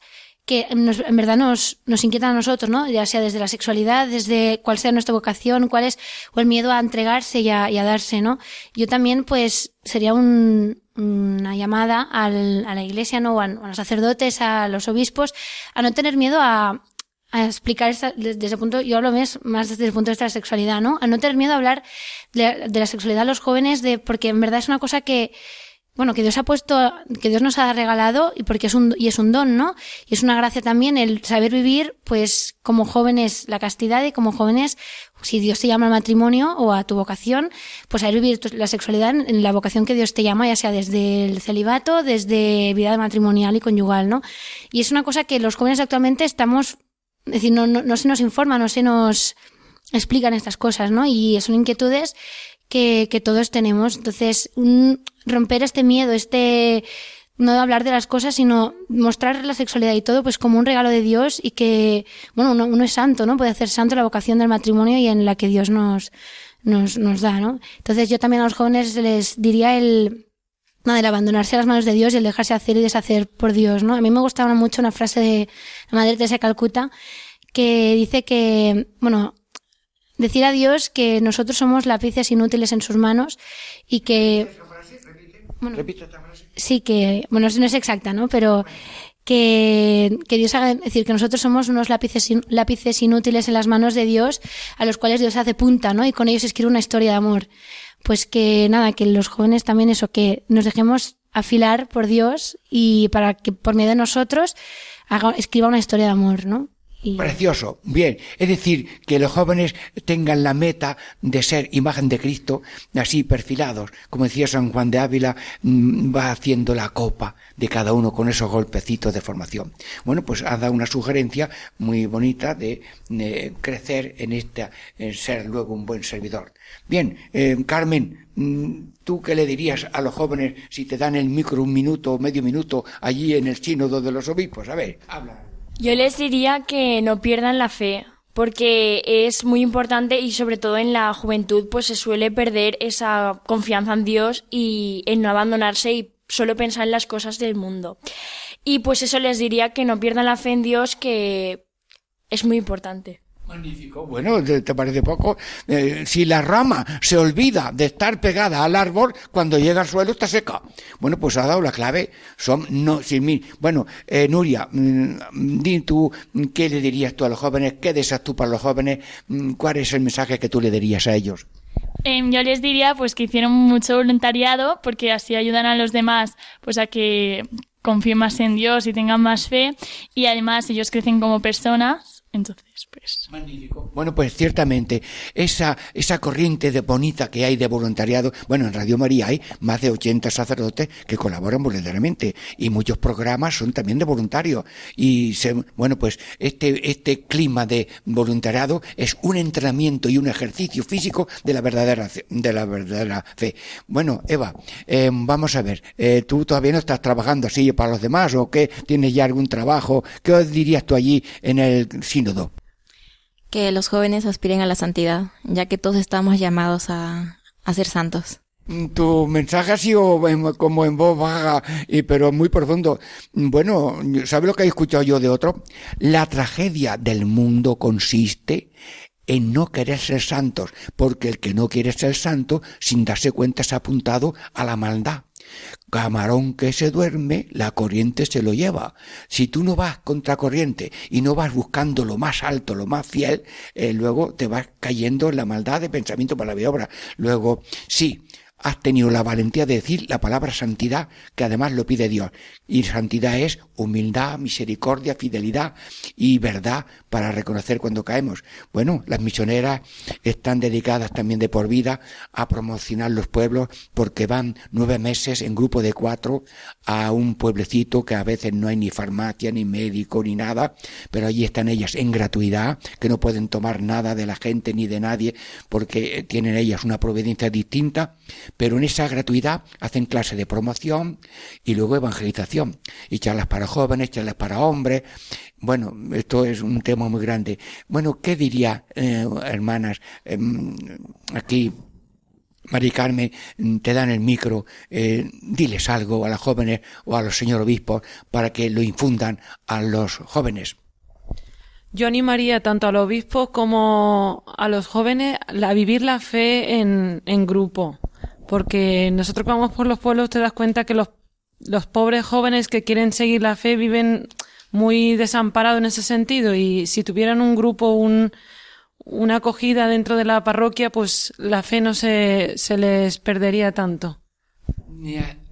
que en verdad nos, nos inquietan a nosotros, ¿no? Ya sea desde la sexualidad, desde cuál sea nuestra vocación, cuál es, o el miedo a entregarse y a, y a darse, ¿no? Yo también, pues, sería un, una llamada al, a la iglesia, ¿no? O a, los sacerdotes, a los obispos, a no tener miedo a, a explicar esta- desde, el punto, yo hablo más, más desde el punto de vista de la sexualidad, ¿no? A no tener miedo a hablar de, de la sexualidad a los jóvenes, de, porque en verdad es una cosa que, bueno, que Dios ha puesto, que Dios nos ha regalado y porque es un, y es un don, ¿no? Y es una gracia también el saber vivir, pues, como jóvenes la castidad y como jóvenes, si Dios te llama al matrimonio o a tu vocación, pues saber vivir la sexualidad en la vocación que Dios te llama, ya sea desde el celibato, desde vida matrimonial y conyugal, ¿no? Y es una cosa que los jóvenes actualmente estamos, es decir, no, no, no se nos informa, no se nos explican estas cosas, ¿no? Y son inquietudes que, que todos tenemos. Entonces, un- romper este miedo, este no hablar de las cosas, sino mostrar la sexualidad y todo, pues como un regalo de Dios y que, bueno, uno, uno es santo, ¿no? Puede hacer santo la vocación del matrimonio y en la que Dios nos, nos, nos da, ¿no? Entonces yo también a los jóvenes les diría el, nada, el abandonarse a las manos de Dios y el dejarse hacer y deshacer por Dios, ¿no? A mí me gustaba mucho una frase de la Madre Teresa de Calcuta que dice que, bueno, decir a Dios que nosotros somos lápices inútiles en sus manos y que bueno, sí que bueno no es exacta no pero que, que Dios haga decir que nosotros somos unos lápices in- lápices inútiles en las manos de Dios a los cuales Dios hace punta no y con ellos escribe una historia de amor. Pues que nada que los jóvenes también eso que nos dejemos afilar por Dios y para que por medio de nosotros haga, escriba una historia de amor no Precioso, bien. Es decir, que los jóvenes tengan la meta de ser imagen de Cristo, así perfilados. Como decía San Juan de Ávila, mm, va haciendo la copa de cada uno con esos golpecitos de formación. Bueno, pues ha dado una sugerencia muy bonita de, crecer en esta, en ser luego un buen servidor. Bien, eh, Carmen, mm, ¿tú qué le dirías a los jóvenes si te dan el micro un minuto o medio minuto allí en el sínodo de los obispos? A ver, habla. Yo les diría que no pierdan la fe, porque es muy importante y sobre todo en la juventud pues se suele perder esa confianza en Dios y en no abandonarse y solo pensar en las cosas del mundo. Y pues eso les diría que no pierdan la fe en Dios, que es muy importante. Magnífico. Bueno, ¿te, parece poco? Eh, si la rama se olvida de estar pegada al árbol, cuando llega al suelo está seca. Bueno, pues ha dado la clave. Son no sin mí. Bueno, eh, Nuria, mm, di tú mm, qué le dirías tú a los jóvenes, qué deseas tú para los jóvenes, Mm, cuál es el mensaje que tú le dirías a ellos. Em, yo les diría pues que hicieron mucho voluntariado porque así ayudan a los demás pues a que confíen más en Dios y tengan más fe y además ellos crecen como personas entonces Magnífico. Bueno, pues ciertamente, esa, esa corriente de bonita que hay de voluntariado, bueno, en Radio María hay más de 80 sacerdotes que colaboran voluntariamente y muchos programas son también de voluntarios. Y se, bueno, pues este, este clima de voluntariado es un entrenamiento y un ejercicio físico de la verdadera, fe- de la verdadera fe. Bueno, Eva, eh, vamos a ver, eh, tú todavía no estás trabajando así para los demás o qué, tienes ya algún trabajo, ¿qué dirías tú allí en el sínodo? Que los jóvenes aspiren a la santidad, ya que todos estamos llamados a, a ser santos. Tu mensaje ha sido como en voz baja, y, pero muy profundo. Bueno, ¿sabe lo que he escuchado yo de otro? La tragedia del mundo consiste en no querer ser santos, porque el que no quiere ser santo, sin darse cuenta, se ha apuntado a la maldad. Camarón que se duerme, la corriente se lo lleva. Si tú no vas contra corriente y no vas buscando lo más alto, lo más fiel, eh, luego te vas cayendo en la maldad de pensamiento, palabra y obra. Luego, sí, has tenido la valentía de decir la palabra santidad, que además lo pide Dios. Y santidad es humildad, misericordia, fidelidad y verdad para reconocer cuando caemos. Bueno, las misioneras están dedicadas también de por vida a promocionar los pueblos porque van nueve meses en grupo de cuatro a un pueblecito que a veces no hay ni farmacia, ni médico, ni nada, pero allí están ellas en gratuidad, que no pueden tomar nada de la gente ni de nadie porque tienen ellas una providencia distinta pero en esa gratuidad hacen clase de promoción y luego evangelización, y charlas para jóvenes, charlas para hombres. Bueno, esto es un tema muy grande. Bueno, ¿qué diría, eh, hermanas, em, aquí Mari Carmen, te dan el micro, eh, diles algo a las jóvenes o a los señores obispos para que lo infundan a los jóvenes. Yo animaría tanto a los obispos como a los jóvenes a vivir la fe en grupo porque nosotros que vamos por los pueblos te das cuenta que los, los pobres jóvenes que quieren seguir la fe viven muy desamparados en ese sentido y si tuvieran un grupo, un, una acogida dentro de la parroquia, pues la fe no se, se les perdería tanto.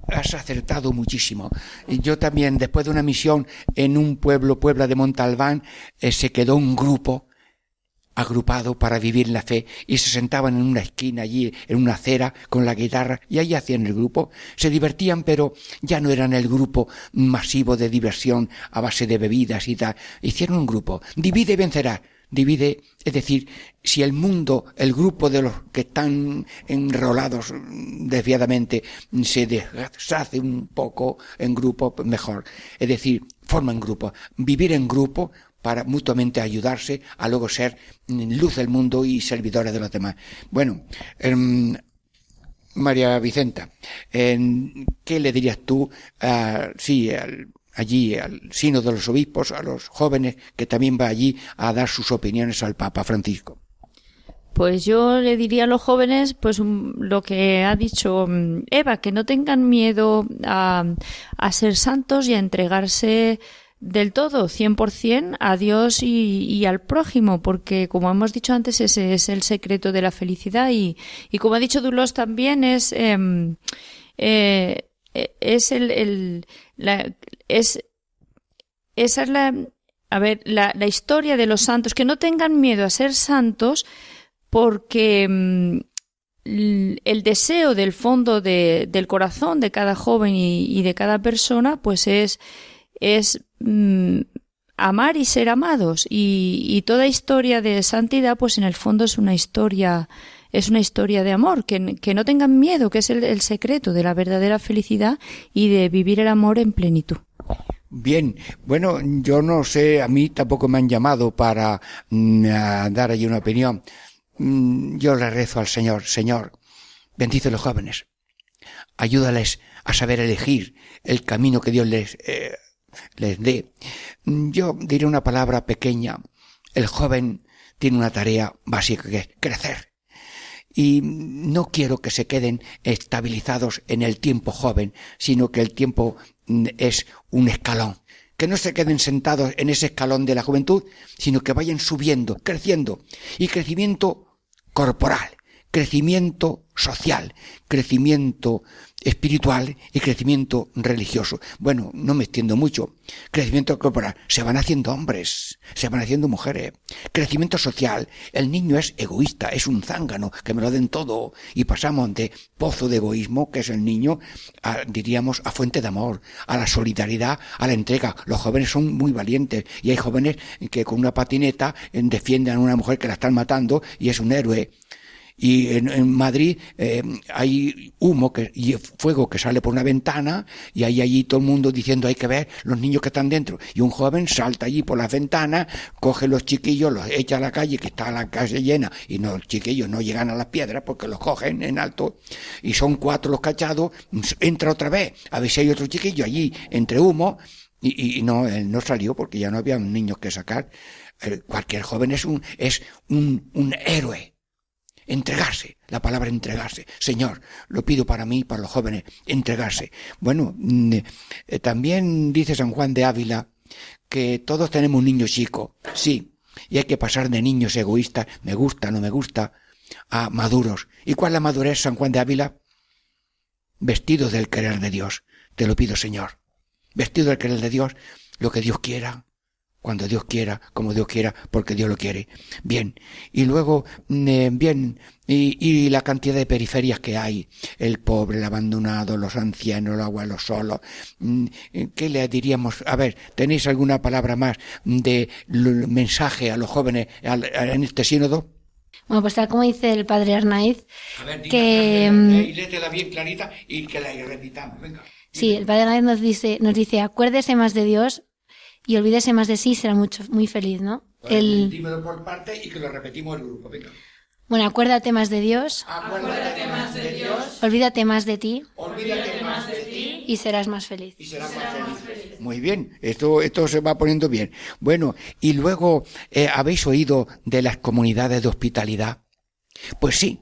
Has acertado muchísimo. Yo también, después de una misión en un pueblo, Puebla de Montalbán, eh, se quedó un grupo agrupado para vivir la fe y se sentaban en una esquina allí, en una acera, con la guitarra y ahí hacían el grupo. Se divertían, pero ya no eran el grupo masivo de diversión a base de bebidas y tal. Hicieron un grupo. Divide y vencerá. Divide, es decir, si el mundo, el grupo de los que están enrolados desviadamente se deshace un poco en grupo, mejor. Es decir, forman grupo. Vivir en grupo para mutuamente ayudarse a luego ser luz del mundo y servidores de los demás. Bueno, em, María Vicenta, em, ¿qué le dirías tú, sí, allí al sino de los obispos, a los jóvenes que también va allí a dar sus opiniones al Papa Francisco? Pues yo le diría a los jóvenes, pues lo que ha dicho mm, Eva, que no tengan miedo a ser santos y a entregarse del todo, 100% a Dios y, al prójimo, porque como hemos dicho antes, ese es el secreto de la felicidad y, y como ha dicho Dulos también es, eh, eh, es el, es, esa es la, a ver, la, la, historia de los santos, que no tengan miedo a ser santos porque mm, el deseo del fondo de, del corazón de cada joven y de cada persona, pues es, es mm, amar y ser amados. Y, y, toda historia de santidad, pues en el fondo es una historia, es una historia de amor, que, que no tengan miedo, que es el, el, secreto de la verdadera felicidad y de vivir el amor en plenitud. Bien, bueno, yo no sé, a mí tampoco me han llamado para mm, dar allí una opinión. Mm, yo le rezo al Señor, Señor, bendice a los jóvenes, ayúdales a saber elegir el camino que Dios les eh, les dé. Yo diré una palabra pequeña. El joven tiene una tarea básica que es crecer. Y no quiero que se queden estabilizados en el tiempo joven, sino que el tiempo es un escalón. Que no se queden sentados en ese escalón de la juventud, sino que vayan subiendo, creciendo. Y crecimiento corporal, crecimiento social, crecimiento espiritual y crecimiento religioso. Bueno, no me extiendo mucho. Crecimiento corporal. Se van haciendo hombres, se van haciendo mujeres. Crecimiento social. El niño es egoísta, es un zángano, que me lo den todo. Y pasamos de pozo de egoísmo, que es el niño, a, diríamos, a fuente de amor, a la solidaridad, a la entrega. Los jóvenes son muy valientes y hay jóvenes que con una patineta defienden a una mujer que la están matando y es un héroe y en, en Madrid eh, hay humo que, y fuego que sale por una ventana y hay allí todo el mundo diciendo hay que ver los niños que están dentro y un joven salta allí por las ventanas coge los chiquillos los echa a la calle que está la calle llena y no, los chiquillos no llegan a las piedras porque los cogen en alto y son cuatro los cachados entra otra vez a ver si hay otro chiquillo allí entre humo y, y no él no salió porque ya no había niños que sacar. Cualquier joven es un es un, un héroe entregarse, la palabra entregarse. Señor, lo pido para mí, para los jóvenes, entregarse. Bueno, eh, también dice San Juan de Ávila que todos tenemos un niño chico, sí, y hay que pasar de niños egoístas, me gusta, no me gusta, a maduros. ¿Y cuál es la madurez, San Juan de Ávila? vestido del querer de Dios. Te lo pido, Señor. Vestido del querer de Dios, lo que Dios quiera, cuando Dios quiera, como Dios quiera, porque Dios lo quiere. Bien. Y luego, eh, bien, y, y la cantidad de periferias que hay. El pobre, el abandonado, los ancianos, los abuelos solos. Mm, ¿Qué le diríamos? A ver, ¿tenéis alguna palabra más de mensaje a los jóvenes en este sínodo? Bueno, pues tal como dice el padre Arnaiz, que mm, léetela bien clarita y que la repitamos. Venga. sí, el padre Arnaiz nos dice, nos dice, acuérdese más de Dios y olvídese más de sí, será mucho, muy feliz, ¿no? El, Dímelo por parte y que lo repetimos el grupo. Venga. bueno, acuérdate más de Dios, Acuérdate más de Dios, olvídate más de ti olvídate más de ti y serás más feliz. y serás más feliz. Muy bien, esto, esto se va poniendo bien. Bueno, y luego, eh, ¿habéis oído de las comunidades de hospitalidad? Pues sí,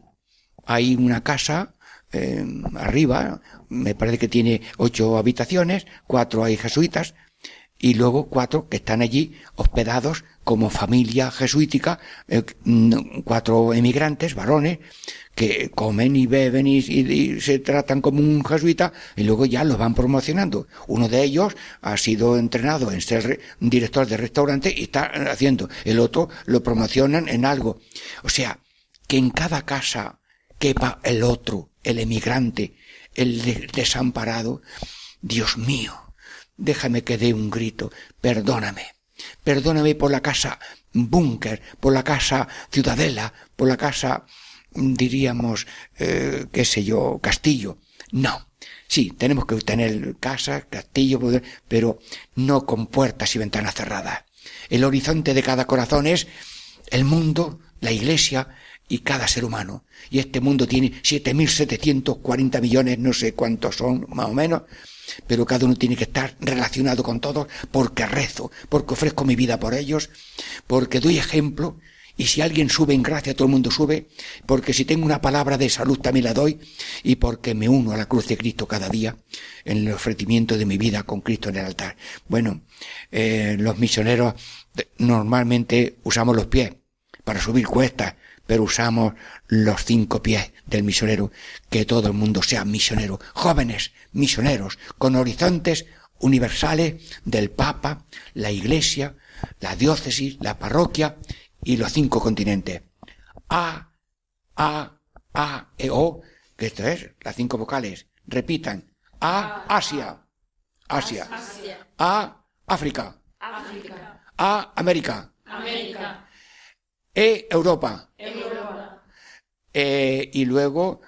hay una casa eh, arriba, me parece que tiene ocho habitaciones, cuatro hay jesuitas, y luego cuatro que están allí hospedados como familia jesuítica, eh, mm, cuatro emigrantes, varones, que comen y beben y, y- se tratan como un jesuita y luego ya los van promocionando. Uno de ellos ha sido entrenado en ser re- director de restaurante y está haciendo. El otro lo promocionan en algo. O sea, que en cada casa quepa el otro, el emigrante, el de- desamparado. Dios mío, déjame que dé un grito, perdóname. Perdóname por la casa búnker, por la casa ciudadela, por la casa, mm, diríamos, eh, qué sé yo, castillo. No. Sí, tenemos que tener casa, castillo, pero no con puertas y ventanas cerradas. El horizonte de cada corazón es el mundo, la iglesia y cada ser humano. Y este mundo tiene 7.740 millones, no sé cuántos son, más o menos, pero cada uno tiene que estar relacionado con todos porque rezo, porque ofrezco mi vida por ellos, porque doy ejemplo, y si alguien sube en gracia, todo el mundo sube, porque si tengo una palabra de salud también la doy, y porque me uno a la cruz de Cristo cada día en el ofrecimiento de mi vida con Cristo en el altar. Bueno, eh, los misioneros normalmente usamos los pies para subir cuestas, pero usamos los cinco pies del misionero, que todo el mundo sea misionero, jóvenes misioneros, con horizontes universales del Papa, la Iglesia, la diócesis, la parroquia y los cinco continentes. A, A, A, E, O, que esto es, las cinco vocales. Repitan. A, Asia. Asia. A, África. A, América. E, Europa. Eh, y luego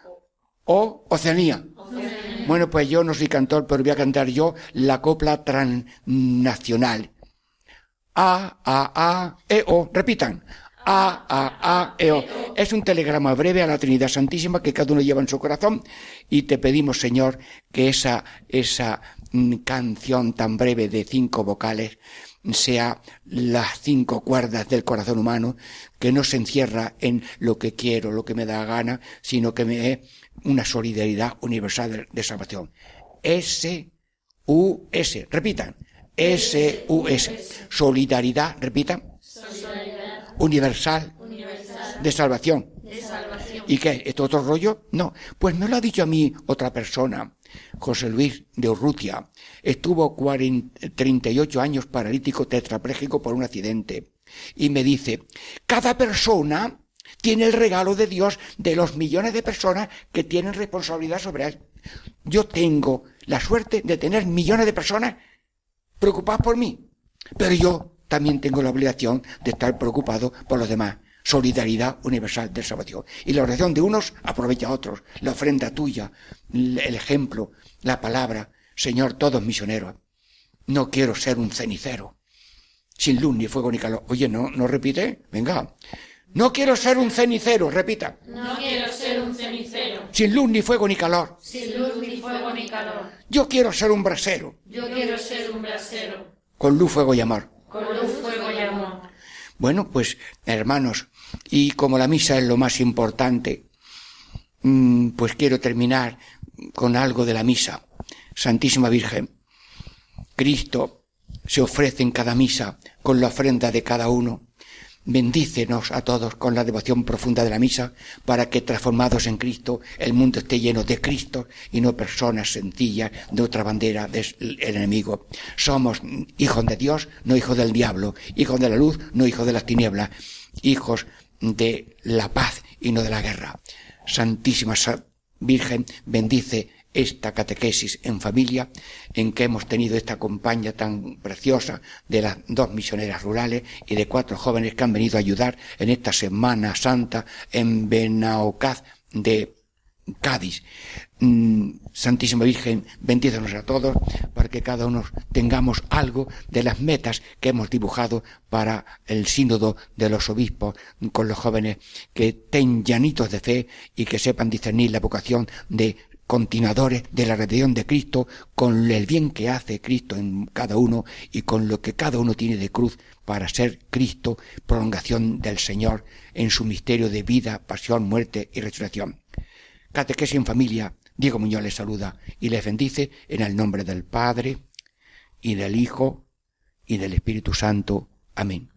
O, Oceanía. Bueno, pues yo no soy cantor, pero voy a cantar yo la copla transnacional. A, A, A, E, O. Repitan. A, A, A, E, O. Es un telegrama breve a la Trinidad Santísima que cada uno lleva en su corazón y te pedimos, Señor, que esa, esa mm, canción tan breve de cinco vocales sea las cinco cuerdas del corazón humano, que no se encierra en lo que quiero, lo que me da gana, sino que me es una solidaridad universal de, de salvación. S, U, S. Repitan. S, U, S. Solidaridad, repitan. Universal. De salvación. ¿Y qué? ¿Esto otro rollo? No. Pues me lo ha dicho a mí otra persona, José Luis de Urrutia. Estuvo 40 38 años paralítico tetrapléjico por un accidente. Y me dice, cada persona tiene el regalo de Dios de los millones de personas que tienen responsabilidad sobre él. Yo tengo la suerte de tener millones de personas preocupadas por mí. Pero yo también tengo la obligación de estar preocupado por los demás. Solidaridad universal de salvación. Y la oración de unos aprovecha a otros. La ofrenda tuya, el ejemplo, la palabra. Señor, todos misioneros. No quiero ser un cenicero. Sin luz ni fuego ni calor. Oye, no, no repite. Venga. No quiero ser un cenicero. Repita. No quiero ser un cenicero, Sin luz ni fuego ni calor. sin luz ni fuego ni calor. Yo quiero ser un brasero. Yo quiero ser un brasero, Con luz, fuego y amor. con luz, fuego y amor. Bueno, pues hermanos, y como la misa es lo más importante, mm, pues quiero terminar con algo de la misa. Santísima Virgen, Cristo se ofrece en cada misa con la ofrenda de cada uno. Bendícenos a todos con la devoción profunda de la misa para que transformados en Cristo el mundo esté lleno de Cristo y no personas sencillas de otra bandera del enemigo. Somos hijos de Dios, no hijos del diablo, hijos de la luz, no hijos de las tinieblas, hijos de la paz y no de la guerra. Santísima Virgen, bendice esta catequesis en familia, en que hemos tenido esta compañía tan preciosa de las dos misioneras rurales y de cuatro jóvenes que han venido a ayudar en esta Semana Santa en Benaocaz de Cádiz. Mm, Santísima Virgen, bendícenos a todos para que cada uno tengamos algo de las metas que hemos dibujado para el sínodo de los obispos con los jóvenes que estén llanitos de fe y que sepan discernir la vocación de continuadores de la redención de Cristo con el bien que hace Cristo en cada uno y con lo que cada uno tiene de cruz para ser Cristo, prolongación del Señor en su misterio de vida, pasión, muerte y resurrección. Catequesis en familia, Diego Muñoz les saluda y les bendice en el nombre del Padre y del Hijo y del Espíritu Santo. Amén.